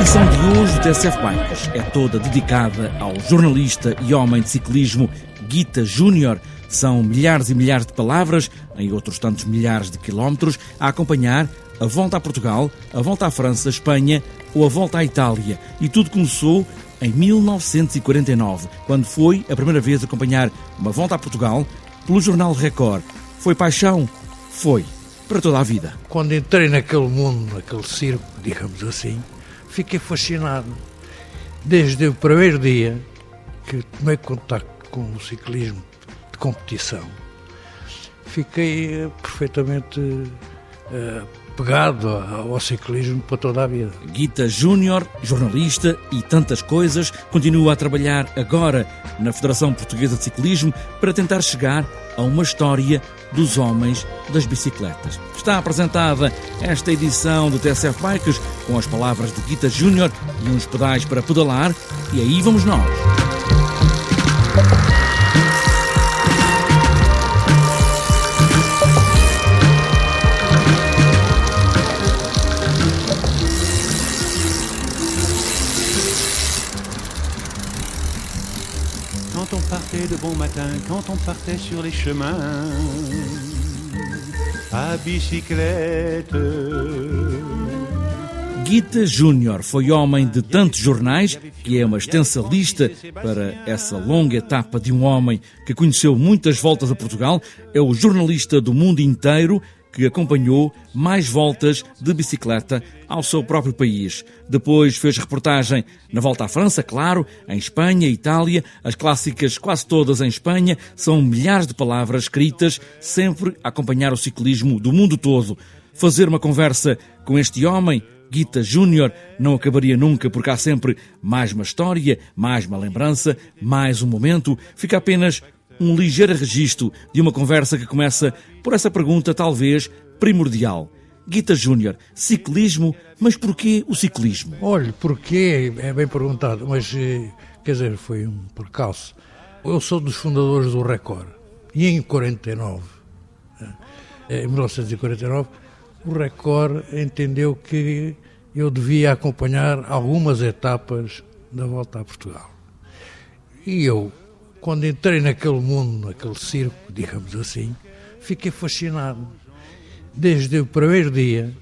TSF Bikes é toda dedicada ao jornalista e homem de ciclismo Guita Júnior. São milhares e milhares de palavras, em outros tantos milhares de quilómetros, a acompanhar a volta a Portugal, a volta à França, Espanha ou a volta à Itália. E tudo começou em 1949, quando foi a primeira vez acompanhar uma volta a Portugal pelo jornal Record. Foi paixão? Foi. Para toda a vida. Quando entrei naquele mundo, naquele circo, digamos assim, fiquei fascinado. Desde o primeiro dia que tomei contato com o ciclismo de competição, fiquei uh, perfeitamente uh, pegado ao ciclismo para toda a vida. Guita Júnior, jornalista e tantas coisas, continua a trabalhar agora na Federação Portuguesa de Ciclismo para tentar chegar a uma história dos homens das bicicletas. Está apresentada esta edição do TSF Bikes com as palavras de Guita Júnior e uns pedais para pedalar, e aí vamos nós. Quand on partait de bon matin, quand on partait sur les chemins, à bicyclette. Guita Júnior foi homem de tantos jornais que é uma extensa lista para essa longa etapa de um homem que conheceu muitas voltas a Portugal. É o jornalista do mundo inteiro que acompanhou mais voltas de bicicleta ao seu próprio país. Depois fez reportagem na volta à França, claro, em Espanha, Itália, as clássicas quase todas em Espanha, são milhares de palavras escritas, sempre a acompanhar o ciclismo do mundo todo. Fazer uma conversa com este homem, Guita Júnior, não acabaria nunca porque há sempre mais uma história, mais uma lembrança, mais um momento. Fica apenas um ligeiro registro de uma conversa que começa por essa pergunta, talvez primordial. Guita Júnior, ciclismo, mas porquê o ciclismo? Olha, porquê é bem perguntado, mas eh, quer dizer, foi um percalço. Eu sou dos fundadores do Record e em 49, eh, em 1949, o Record entendeu que eu devia acompanhar algumas etapas da volta a Portugal. E eu quando entrei naquele mundo, naquele circo, digamos assim, fiquei fascinado. Desde o primeiro dia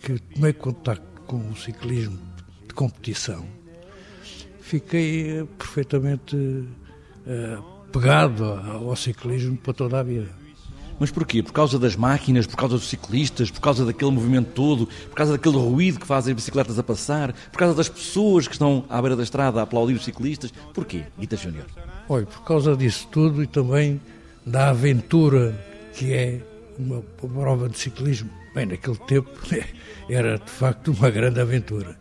que tomei contato com o ciclismo de competição, fiquei eh, perfeitamente uh, pegado ao ciclismo para toda a vida. Mas porquê? Por causa das máquinas, por causa dos ciclistas, por causa daquele movimento todo, por causa daquele ruído que fazem as bicicletas a passar, por causa das pessoas que estão à beira da estrada a aplaudir os ciclistas? Porquê, Guita Júnior? Olha, por causa disso tudo e também da aventura que é uma prova de ciclismo. Bem, naquele tempo era de facto uma grande aventura.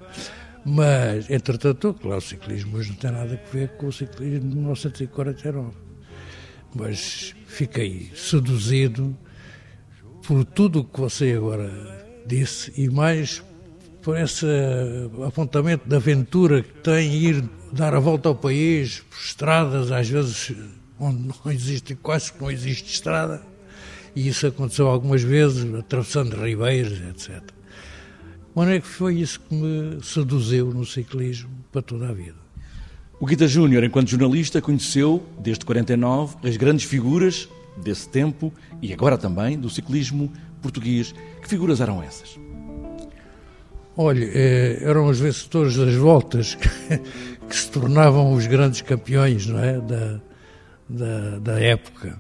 Mas, entretanto, claro, o ciclismo hoje não tem nada a ver com o ciclismo de 1949. Mas fiquei seduzido por tudo o que você agora disse e mais por esse apontamento de aventura que tem ir dar a volta ao país, por estradas, às vezes onde não existe, quase que não existe estrada, e isso aconteceu algumas vezes, atravessando ribeiros, etc. Mas é que foi isso que me seduziu no ciclismo para toda a vida. O Guita Júnior, enquanto jornalista, conheceu, desde 49, as grandes figuras desse tempo e agora também do ciclismo português. Que figuras eram essas? Olha, eh, eram os vencedores das voltas que, que, se tornavam os grandes campeões não é? da, da, da época.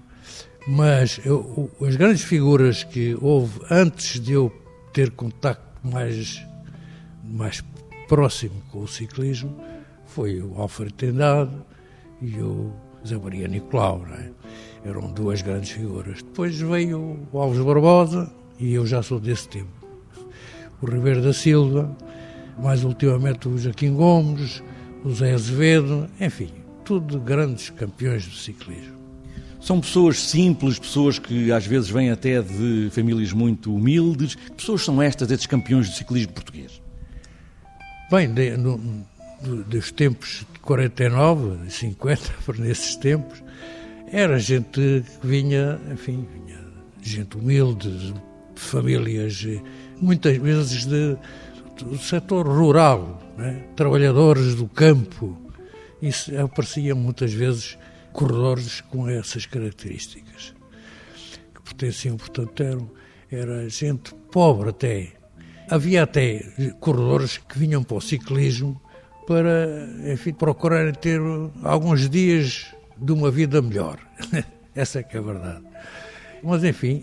Mas eu, as grandes figuras que houve antes de eu ter contacto mais, mais próximo com o ciclismo foi o Alfredo Tendado e o Zé Maria Nicolau. É? Eram duas grandes figuras. Depois veio o Alves Barbosa e eu já sou desse tempo o Ribeiro da Silva, mais ultimamente o Joaquim Gomes, o Zé Azevedo, enfim, tudo grandes campeões do ciclismo. São pessoas simples, pessoas que às vezes vêm até de famílias muito humildes. Que pessoas são estas, estes campeões do ciclismo português? Bem, de, no, dos tempos de 49, 50, por nesses tempos, era gente que vinha, enfim, vinha gente humilde, de famílias muitas vezes de, o setor rural, né? trabalhadores do campo, isso aparecia muitas vezes corredores com essas características, que pertenciam, portanto, eram, era gente pobre até. Havia até corredores que vinham para o ciclismo para, enfim, procurarem ter alguns dias de uma vida melhor. Essa é que é a verdade. Mas, enfim,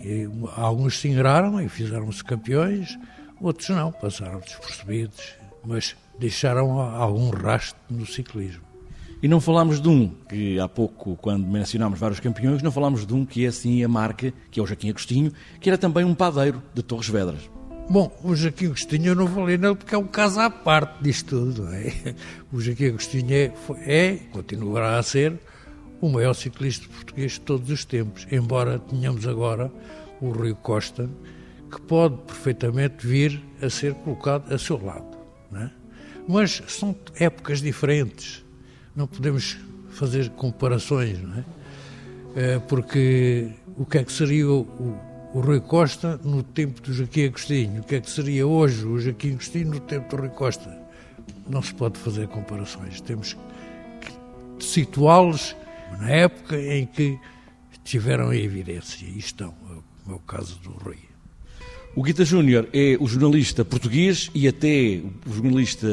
alguns se ingraram e fizeram-se campeões, outros não, passaram despercebidos, mas deixaram algum rastro no ciclismo. E não falámos de um, que há pouco, quando mencionámos vários campeões, não falámos de um que é assim a marca, que é o Joaquim Agostinho, que era também um padeiro de Torres Vedras. Bom, o Joaquim Agostinho eu não falei nele porque é um caso à parte disto tudo. É? O Joaquim Agostinho é, é, continuará a ser, o maior ciclista português de todos os tempos, embora tenhamos agora o Rui Costa, que pode perfeitamente vir a ser colocado a seu lado. É? Mas são épocas diferentes não podemos fazer comparações, é? Eh, porque o que é que seria o, o, Rui Costa no tempo do Joaquim Agostinho? O que é que seria hoje o Joaquim Agostinho no tempo do Rui Costa? Não se pode fazer comparações. Temos que situá-los na época em que tiveram em evidência e estão, é o caso do Rui. O Guita Júnior é o jornalista português e até o jornalista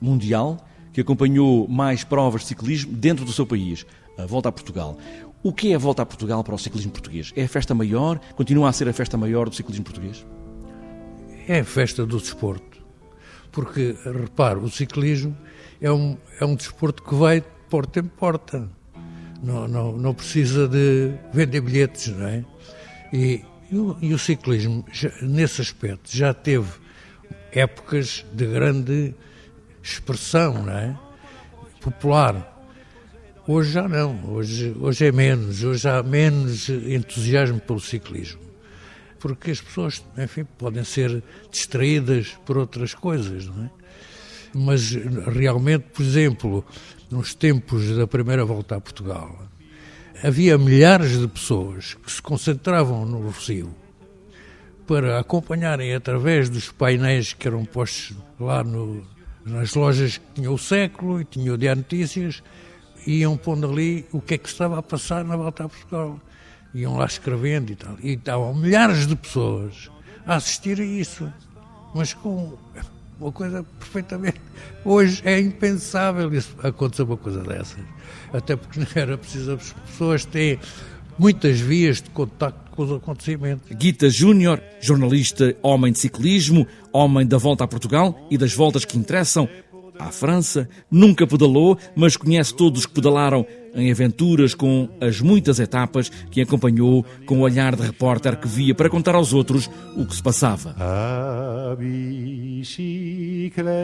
mundial que acompanhou mais provas de ciclismo dentro do seu país, a Volta a Portugal. O que é a Volta a Portugal para o ciclismo português? É a festa maior? Continua a ser a festa maior do ciclismo português? É a festa do desporto. Porque, repare, o ciclismo é um, é um desporto que vai de porta em porta. Não, não, não precisa de vender bilhetes, não é? E, e, o, e o ciclismo, já, nesse aspecto, já teve épocas de grande expressão não é? popular. Hoje já não, hoje, hoje é menos, hoje há menos entusiasmo pelo ciclismo. Porque as pessoas, enfim, podem ser distraídas por outras coisas, não é? Mas realmente, por exemplo, nos tempos da primeira volta a Portugal, havia milhares de pessoas que se concentravam no Rocio para acompanharem através dos painéis que eram postos lá no, nas lojas que tinham o século e tinham o Diário Notícias, iam pondo ali o que é que estava a passar na volta a Portugal. Iam lá escrevendo e tal. E estavam milhares de pessoas a assistir a isso. Mas com uma coisa perfeitamente. Hoje é impensável isso, acontecer uma coisa dessas. Até porque não era preciso as pessoas terem muitas vias de contacto com os acontecimentos. Guita Júnior, jornalista, homem de ciclismo, homem da volta a Portugal e das voltas que interessam. À França, nunca pedalou, mas conhece todos os que pedalaram em aventuras com as muitas etapas que acompanhou com o olhar de repórter que via para contar aos outros o que se passava. A bicicleta.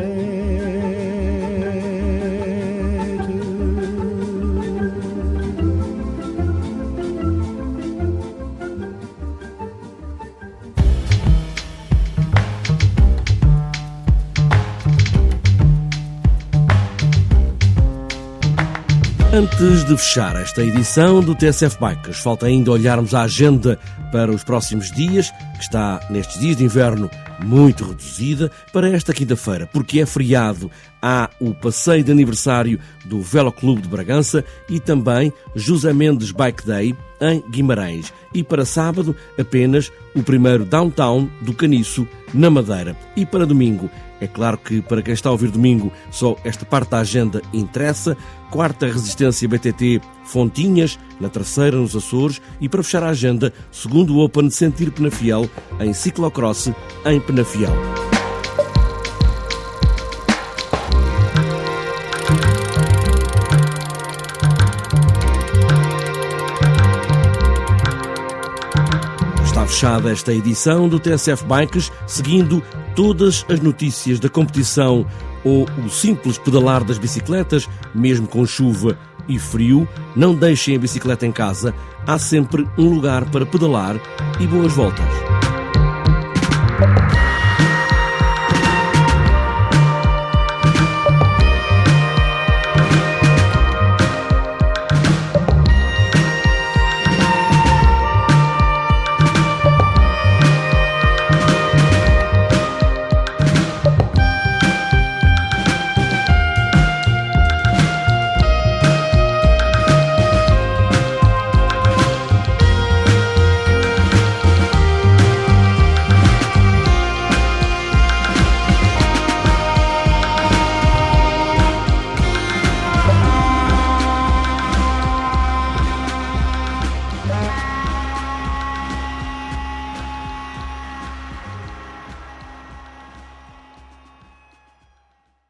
Antes de fechar esta edição do TSF Bikes, falta ainda olharmos a agenda para os próximos dias, que está nestes dias de inverno muito reduzida, para esta quinta-feira, porque é feriado. Há o passeio de aniversário do Velo Clube de Bragança e também José Mendes Bike Day em Guimarães. E para sábado, apenas o primeiro Downtown do Caniço, na Madeira. E para domingo, é claro que para quem está a ouvir domingo, só esta parte da agenda interessa. Quarta Resistência BTT Fontinhas, na terceira nos Açores. E para fechar a agenda, segundo o Open Sentir Penafiel, em ciclocross em Penafiel. Fechada esta edição do TSF Bikes, seguindo todas as notícias da competição ou o simples pedalar das bicicletas, mesmo com chuva e frio, não deixem a bicicleta em casa. Há sempre um lugar para pedalar e boas voltas.